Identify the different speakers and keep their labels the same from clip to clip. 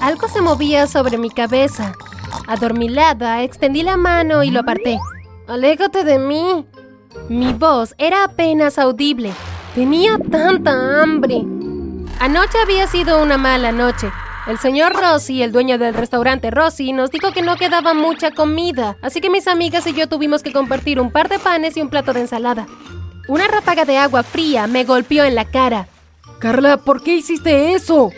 Speaker 1: Algo se movía sobre mi cabeza. Adormilada, extendí la mano y lo aparté. Aléjate de mí. Mi voz era apenas audible. Tenía tanta hambre. Anoche había sido una mala noche. El señor Rossi, el dueño del restaurante Rossi, nos dijo que no quedaba mucha comida, así que mis amigas y yo tuvimos que compartir un par de panes y un plato de ensalada. Una ráfaga de agua fría me golpeó en la cara.
Speaker 2: Carla, ¿por qué hiciste eso?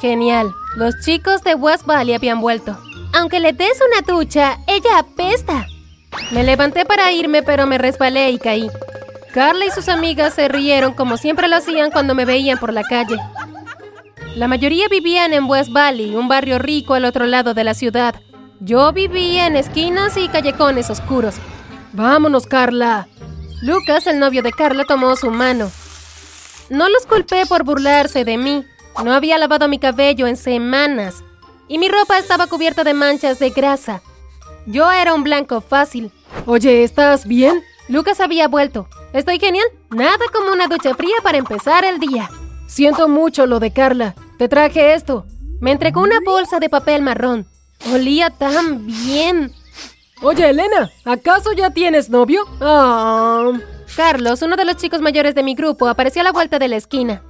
Speaker 1: Genial. Los chicos de West Valley habían vuelto. Aunque le des una ducha, ella apesta. Me levanté para irme, pero me resbalé y caí. Carla y sus amigas se rieron como siempre lo hacían cuando me veían por la calle. La mayoría vivían en West Valley, un barrio rico al otro lado de la ciudad. Yo vivía en esquinas y callejones oscuros.
Speaker 2: Vámonos, Carla.
Speaker 1: Lucas, el novio de Carla, tomó su mano. No los culpé por burlarse de mí. No había lavado mi cabello en semanas. Y mi ropa estaba cubierta de manchas de grasa. Yo era un blanco fácil.
Speaker 2: Oye, ¿estás bien?
Speaker 1: Lucas había vuelto. ¿Estoy genial? Nada como una ducha fría para empezar el día.
Speaker 2: Siento mucho lo de Carla. Te traje esto.
Speaker 1: Me entregó una bolsa de papel marrón. Olía tan bien.
Speaker 2: Oye, Elena, ¿acaso ya tienes novio?
Speaker 1: Ah. Carlos, uno de los chicos mayores de mi grupo, apareció a la vuelta de la esquina.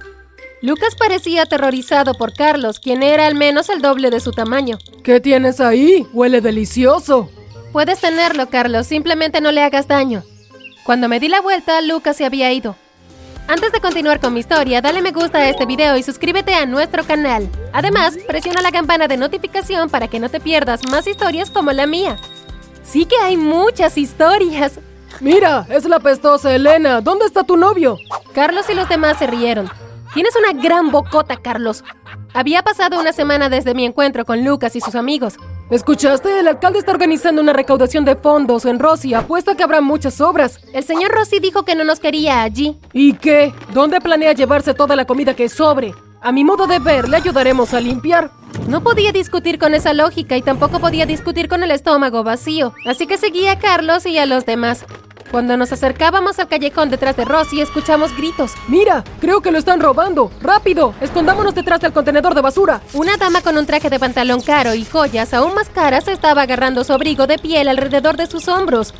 Speaker 1: Lucas parecía aterrorizado por Carlos, quien era al menos el doble de su tamaño.
Speaker 2: ¿Qué tienes ahí? Huele delicioso.
Speaker 1: Puedes tenerlo, Carlos, simplemente no le hagas daño. Cuando me di la vuelta, Lucas se había ido. Antes de continuar con mi historia, dale me gusta a este video y suscríbete a nuestro canal. Además, presiona la campana de notificación para que no te pierdas más historias como la mía. Sí que hay muchas historias.
Speaker 2: Mira, es la pestosa Elena. ¿Dónde está tu novio?
Speaker 1: Carlos y los demás se rieron. Tienes una gran bocota, Carlos. Había pasado una semana desde mi encuentro con Lucas y sus amigos.
Speaker 2: ¿Escuchaste? El alcalde está organizando una recaudación de fondos en Rossi. Apuesta que habrá muchas obras.
Speaker 1: El señor Rossi dijo que no nos quería allí.
Speaker 2: ¿Y qué? ¿Dónde planea llevarse toda la comida que sobre? A mi modo de ver, le ayudaremos a limpiar.
Speaker 1: No podía discutir con esa lógica y tampoco podía discutir con el estómago vacío, así que seguía a Carlos y a los demás. Cuando nos acercábamos al callejón detrás de Rossi, escuchamos gritos.
Speaker 2: ¡Mira! Creo que lo están robando. ¡Rápido! Escondámonos detrás del contenedor de basura.
Speaker 1: Una dama con un traje de pantalón caro y joyas aún más caras estaba agarrando su abrigo de piel alrededor de sus hombros.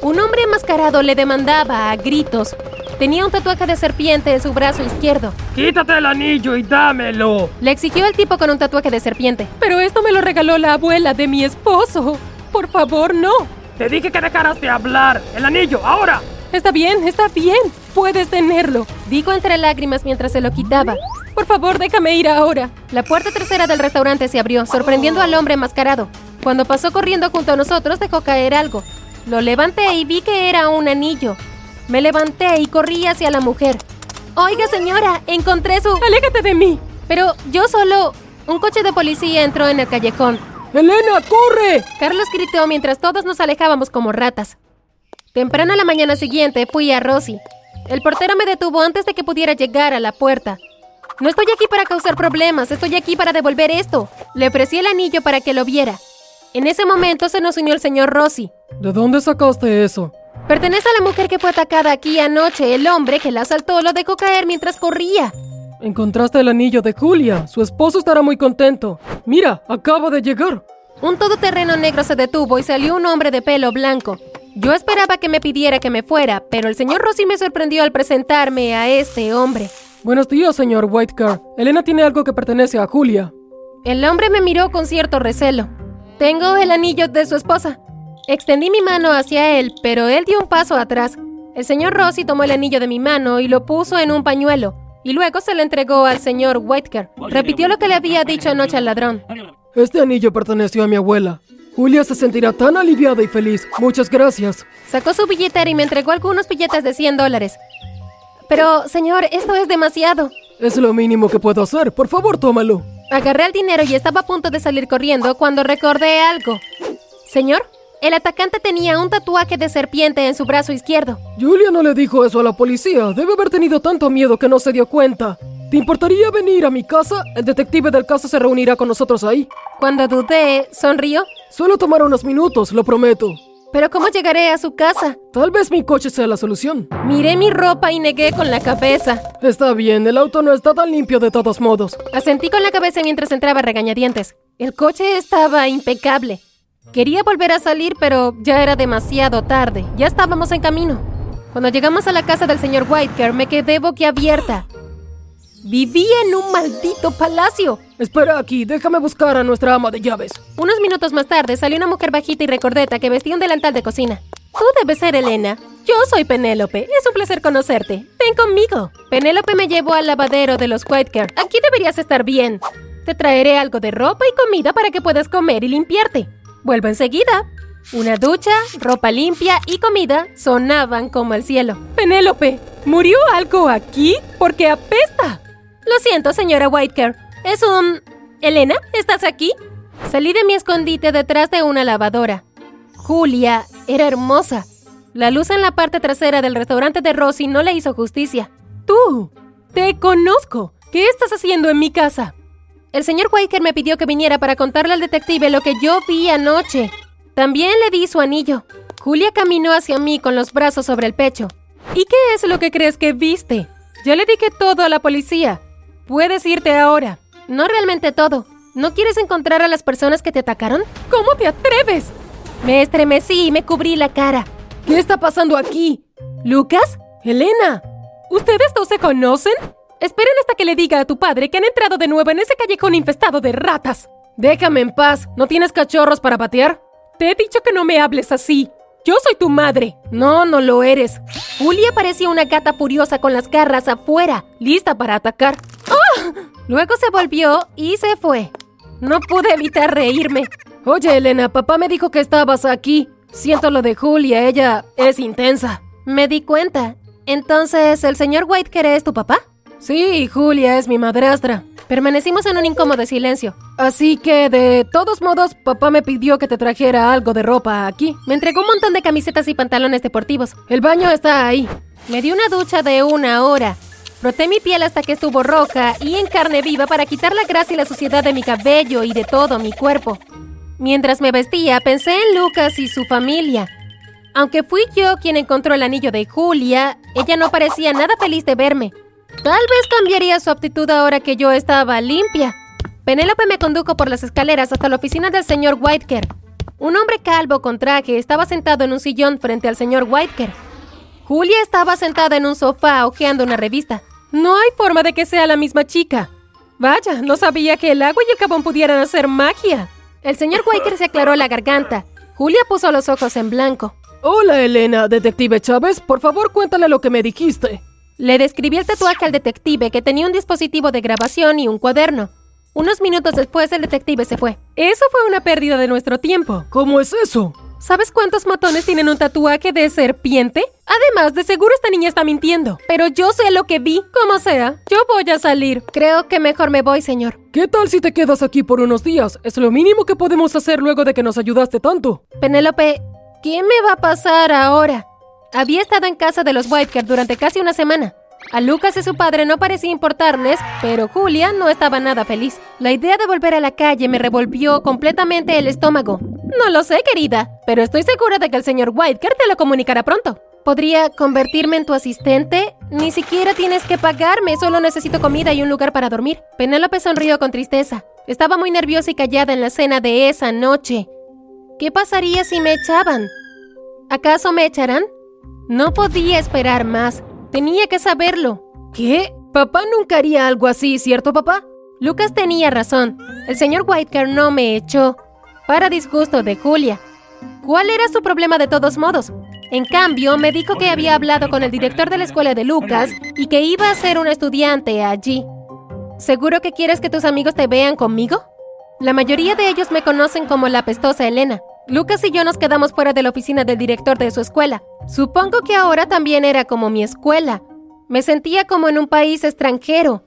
Speaker 1: Un hombre enmascarado le demandaba a gritos. Tenía un tatuaje de serpiente en su brazo izquierdo.
Speaker 3: ¡Quítate el anillo y dámelo!
Speaker 1: Le exigió el tipo con un tatuaje de serpiente.
Speaker 2: Pero esto me lo regaló la abuela de mi esposo. Por favor, no.
Speaker 3: Te dije que dejaras de hablar. El anillo, ahora.
Speaker 2: Está bien, está bien. Puedes tenerlo.
Speaker 1: Dijo entre lágrimas mientras se lo quitaba.
Speaker 2: Por favor, déjame ir ahora.
Speaker 1: La puerta trasera del restaurante se abrió, sorprendiendo al hombre enmascarado. Cuando pasó corriendo junto a nosotros, dejó caer algo. Lo levanté y vi que era un anillo. Me levanté y corrí hacia la mujer. Oiga, señora, encontré su...
Speaker 2: Aléjate de mí.
Speaker 1: Pero yo solo... Un coche de policía entró en el callejón.
Speaker 2: ¡Elena, corre!
Speaker 1: Carlos gritó mientras todos nos alejábamos como ratas. Temprano a la mañana siguiente fui a Rosy. El portero me detuvo antes de que pudiera llegar a la puerta. No estoy aquí para causar problemas, estoy aquí para devolver esto. Le ofrecí el anillo para que lo viera. En ese momento se nos unió el señor Rossi.
Speaker 2: ¿De dónde sacaste eso?
Speaker 1: Pertenece a la mujer que fue atacada aquí anoche. El hombre que la asaltó lo dejó caer mientras corría.
Speaker 2: Encontraste el anillo de Julia. Su esposo estará muy contento. Mira, acaba de llegar.
Speaker 1: Un todoterreno negro se detuvo y salió un hombre de pelo blanco. Yo esperaba que me pidiera que me fuera, pero el señor Rossi me sorprendió al presentarme a este hombre.
Speaker 2: Buenos días, señor Whitecar. Elena tiene algo que pertenece a Julia.
Speaker 1: El hombre me miró con cierto recelo. Tengo el anillo de su esposa. Extendí mi mano hacia él, pero él dio un paso atrás. El señor Rossi tomó el anillo de mi mano y lo puso en un pañuelo y luego se lo entregó al señor Whitaker. Repitió lo que le había dicho anoche al ladrón.
Speaker 2: Este anillo perteneció a mi abuela. Julia se sentirá tan aliviada y feliz. Muchas gracias.
Speaker 1: Sacó su billetera y me entregó algunos billetes de 100 dólares. Pero, señor, esto es demasiado.
Speaker 2: Es lo mínimo que puedo hacer. Por favor, tómalo.
Speaker 1: Agarré el dinero y estaba a punto de salir corriendo cuando recordé algo. Señor, el atacante tenía un tatuaje de serpiente en su brazo izquierdo.
Speaker 2: Julia no le dijo eso a la policía. Debe haber tenido tanto miedo que no se dio cuenta. ¿Te importaría venir a mi casa? El detective del caso se reunirá con nosotros ahí.
Speaker 1: Cuando dudé, sonrió.
Speaker 2: Solo tomar unos minutos, lo prometo.
Speaker 1: Pero ¿cómo llegaré a su casa?
Speaker 2: Tal vez mi coche sea la solución.
Speaker 1: Miré mi ropa y negué con la cabeza.
Speaker 2: Está bien, el auto no está tan limpio de todos modos.
Speaker 1: Asentí con la cabeza mientras entraba regañadientes. El coche estaba impecable. Quería volver a salir, pero ya era demasiado tarde. Ya estábamos en camino. Cuando llegamos a la casa del señor Whitaker, me quedé boquiabierta. Vivía en un maldito palacio.
Speaker 2: Espera aquí, déjame buscar a nuestra ama de llaves.
Speaker 1: Unos minutos más tarde salió una mujer bajita y recordeta que vestía un delantal de cocina. Tú debes ser Elena. Yo soy Penélope. Es un placer conocerte. Ven conmigo. Penélope me llevó al lavadero de los Whitaker. Aquí deberías estar bien. Te traeré algo de ropa y comida para que puedas comer y limpiarte. Vuelvo enseguida. Una ducha, ropa limpia y comida sonaban como el cielo. Penélope, ¿murió algo aquí? Porque apesta. Lo siento, señora Whitaker. Es un... Elena, ¿estás aquí? Salí de mi escondite detrás de una lavadora. Julia era hermosa. La luz en la parte trasera del restaurante de Rosy no le hizo justicia. Tú, te conozco. ¿Qué estás haciendo en mi casa? El señor Whitaker me pidió que viniera para contarle al detective lo que yo vi anoche. También le di su anillo. Julia caminó hacia mí con los brazos sobre el pecho. ¿Y qué es lo que crees que viste? Ya le dije todo a la policía. Puedes irte ahora. No realmente todo. ¿No quieres encontrar a las personas que te atacaron? ¿Cómo te atreves? Me estremecí y me cubrí la cara. ¿Qué está pasando aquí? ¿Lucas? ¿Elena? ¿Ustedes dos se conocen? Esperen hasta que le diga a tu padre que han entrado de nuevo en ese callejón infestado de ratas. Déjame en paz. ¿No tienes cachorros para patear? Te he dicho que no me hables así. Yo soy tu madre. No, no lo eres. Julia parecía una gata furiosa con las garras afuera, lista para atacar. ¡Ah! Luego se volvió y se fue. No pude evitar reírme. Oye, Elena, papá me dijo que estabas aquí. Siento lo de Julia, ella es intensa. Me di cuenta. Entonces, ¿el señor Whitaker es tu papá? Sí, Julia es mi madrastra. Permanecimos en un incómodo silencio. Así que, de todos modos, papá me pidió que te trajera algo de ropa aquí. Me entregó un montón de camisetas y pantalones deportivos. El baño está ahí. Me di una ducha de una hora. Froté mi piel hasta que estuvo roja y en carne viva para quitar la grasa y la suciedad de mi cabello y de todo mi cuerpo. Mientras me vestía, pensé en Lucas y su familia. Aunque fui yo quien encontró el anillo de Julia, ella no parecía nada feliz de verme. Tal vez cambiaría su actitud ahora que yo estaba limpia. Penélope me condujo por las escaleras hasta la oficina del señor Whitaker. Un hombre calvo con traje estaba sentado en un sillón frente al señor Whitaker. Julia estaba sentada en un sofá hojeando una revista. No hay forma de que sea la misma chica. Vaya, no sabía que el agua y el jabón pudieran hacer magia. El señor Whitaker se aclaró la garganta. Julia puso los ojos en blanco.
Speaker 2: Hola, Elena, detective Chávez. Por favor, cuéntale lo que me dijiste.
Speaker 1: Le describí el tatuaje al detective que tenía un dispositivo de grabación y un cuaderno. Unos minutos después el detective se fue. Eso fue una pérdida de nuestro tiempo.
Speaker 2: ¿Cómo es eso?
Speaker 1: ¿Sabes cuántos matones tienen un tatuaje de serpiente? Además, de seguro esta niña está mintiendo. Pero yo sé lo que vi. Como sea, yo voy a salir. Creo que mejor me voy, señor.
Speaker 2: ¿Qué tal si te quedas aquí por unos días? Es lo mínimo que podemos hacer luego de que nos ayudaste tanto.
Speaker 1: Penélope, ¿qué me va a pasar ahora? Había estado en casa de los Whitaker durante casi una semana. A Lucas y su padre no parecía importarles, pero Julia no estaba nada feliz. La idea de volver a la calle me revolvió completamente el estómago. No lo sé, querida, pero estoy segura de que el señor Whitaker te lo comunicará pronto. ¿Podría convertirme en tu asistente? Ni siquiera tienes que pagarme, solo necesito comida y un lugar para dormir. Penélope sonrió con tristeza. Estaba muy nerviosa y callada en la cena de esa noche. ¿Qué pasaría si me echaban? ¿Acaso me echarán? No podía esperar más. Tenía que saberlo.
Speaker 2: ¿Qué? Papá nunca haría algo así, ¿cierto, papá?
Speaker 1: Lucas tenía razón. El señor Whitaker no me echó. Para disgusto de Julia. ¿Cuál era su problema de todos modos? En cambio, me dijo que había hablado con el director de la escuela de Lucas y que iba a ser un estudiante allí. ¿Seguro que quieres que tus amigos te vean conmigo? La mayoría de ellos me conocen como la pestosa Elena. Lucas y yo nos quedamos fuera de la oficina del director de su escuela. Supongo que ahora también era como mi escuela. Me sentía como en un país extranjero.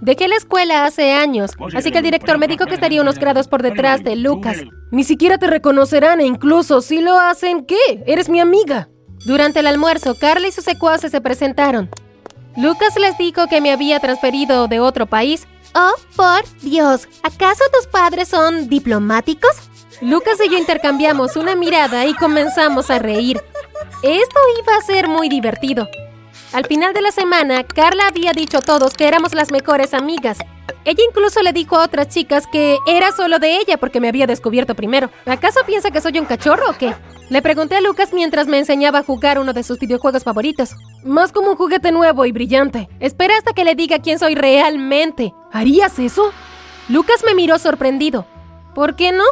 Speaker 1: Dejé la escuela hace años, así que el director me dijo que estaría unos grados por detrás de Lucas.
Speaker 2: Ni siquiera te reconocerán e incluso si lo hacen, ¿qué? Eres mi amiga.
Speaker 1: Durante el almuerzo, Carla y sus secuaces se presentaron. Lucas les dijo que me había transferido de otro país. Oh, por Dios, ¿acaso tus padres son diplomáticos? Lucas y yo intercambiamos una mirada y comenzamos a reír. Esto iba a ser muy divertido. Al final de la semana, Carla había dicho a todos que éramos las mejores amigas. Ella incluso le dijo a otras chicas que era solo de ella porque me había descubierto primero. ¿Acaso piensa que soy un cachorro o qué? Le pregunté a Lucas mientras me enseñaba a jugar uno de sus videojuegos favoritos. Más como un juguete nuevo y brillante. Espera hasta que le diga quién soy realmente. ¿Harías eso? Lucas me miró sorprendido. ¿Por qué no?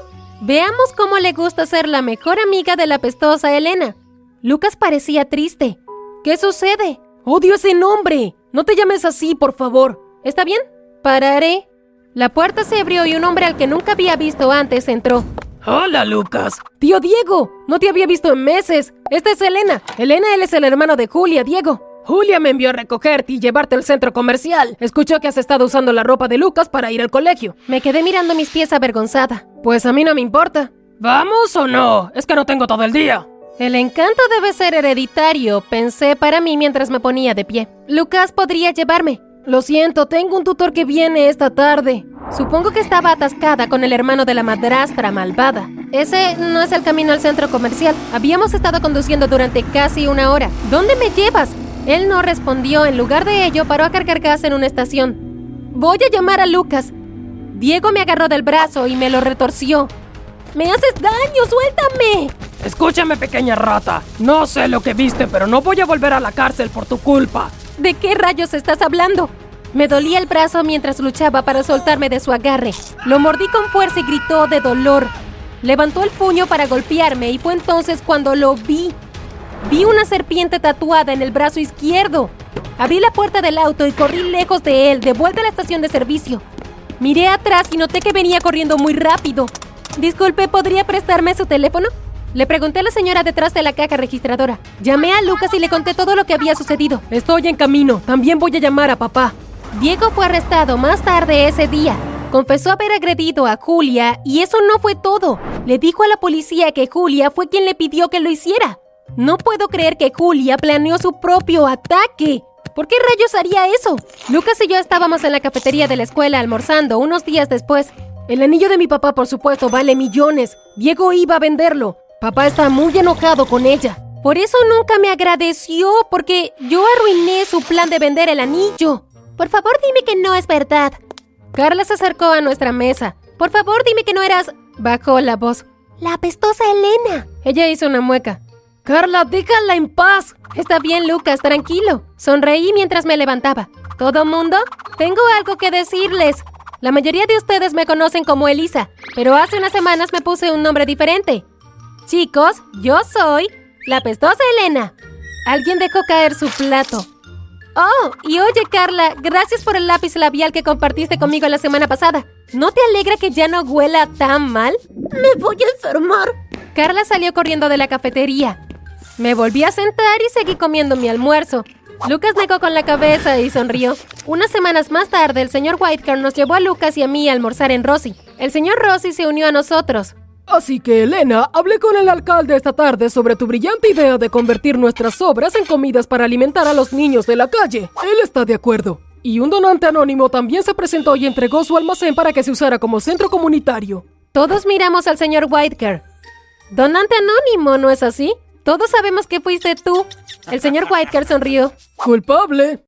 Speaker 1: Veamos cómo le gusta ser la mejor amiga de la pestosa Elena. Lucas parecía triste. ¿Qué sucede?
Speaker 2: ¡Odio ese nombre! No te llames así, por favor.
Speaker 1: ¿Está bien? Pararé. La puerta se abrió y un hombre al que nunca había visto antes entró.
Speaker 3: Hola, Lucas.
Speaker 2: Tío Diego, no te había visto en meses. Esta es Elena. Elena, él es el hermano de Julia, Diego. Julia me envió a recogerte y llevarte al centro comercial. Escuchó que has estado usando la ropa de Lucas para ir al colegio.
Speaker 1: Me quedé mirando mis pies avergonzada.
Speaker 2: Pues a mí no me importa.
Speaker 3: ¿Vamos o no? Es que no tengo todo el día.
Speaker 1: El encanto debe ser hereditario, pensé para mí mientras me ponía de pie. Lucas podría llevarme.
Speaker 2: Lo siento, tengo un tutor que viene esta tarde.
Speaker 1: Supongo que estaba atascada con el hermano de la madrastra malvada. Ese no es el camino al centro comercial. Habíamos estado conduciendo durante casi una hora. ¿Dónde me llevas? Él no respondió. En lugar de ello, paró a cargar gas en una estación. Voy a llamar a Lucas. Diego me agarró del brazo y me lo retorció. ¡Me haces daño! ¡Suéltame!
Speaker 3: Escúchame, pequeña rata. No sé lo que viste, pero no voy a volver a la cárcel por tu culpa.
Speaker 1: ¿De qué rayos estás hablando? Me dolía el brazo mientras luchaba para soltarme de su agarre. Lo mordí con fuerza y gritó de dolor. Levantó el puño para golpearme y fue entonces cuando lo vi. Vi una serpiente tatuada en el brazo izquierdo. Abrí la puerta del auto y corrí lejos de él, de vuelta a la estación de servicio. Miré atrás y noté que venía corriendo muy rápido. Disculpe, ¿podría prestarme su teléfono? Le pregunté a la señora detrás de la caja registradora. Llamé a Lucas y le conté todo lo que había sucedido.
Speaker 2: Estoy en camino. También voy a llamar a papá.
Speaker 1: Diego fue arrestado más tarde ese día. Confesó haber agredido a Julia y eso no fue todo. Le dijo a la policía que Julia fue quien le pidió que lo hiciera. No puedo creer que Julia planeó su propio ataque. ¿Por qué rayos haría eso? Lucas y yo estábamos en la cafetería de la escuela almorzando unos días después.
Speaker 2: El anillo de mi papá, por supuesto, vale millones. Diego iba a venderlo. Papá está muy enojado con ella.
Speaker 1: Por eso nunca me agradeció, porque yo arruiné su plan de vender el anillo. Por favor, dime que no es verdad. Carla se acercó a nuestra mesa. Por favor, dime que no eras... Bajó la voz. La apestosa Elena. Ella hizo una mueca.
Speaker 2: Carla, déjala en paz.
Speaker 1: Está bien, Lucas, tranquilo. Sonreí mientras me levantaba. ¿Todo mundo? Tengo algo que decirles. La mayoría de ustedes me conocen como Elisa, pero hace unas semanas me puse un nombre diferente. Chicos, yo soy la pestosa Elena. Alguien dejó caer su plato. Oh, y oye Carla, gracias por el lápiz labial que compartiste conmigo la semana pasada. ¿No te alegra que ya no huela tan mal?
Speaker 4: Me voy a enfermar.
Speaker 1: Carla salió corriendo de la cafetería. Me volví a sentar y seguí comiendo mi almuerzo. Lucas negó con la cabeza y sonrió. Unas semanas más tarde, el señor Whitecar nos llevó a Lucas y a mí a almorzar en Rossi. El señor Rossi se unió a nosotros.
Speaker 2: Así que, Elena, hablé con el alcalde esta tarde sobre tu brillante idea de convertir nuestras obras en comidas para alimentar a los niños de la calle. Él está de acuerdo. Y un donante anónimo también se presentó y entregó su almacén para que se usara como centro comunitario.
Speaker 1: Todos miramos al señor Whitecar. Donante anónimo, ¿no es así? Todos sabemos que fuiste tú. El señor Whitecar sonrió.
Speaker 2: Culpable.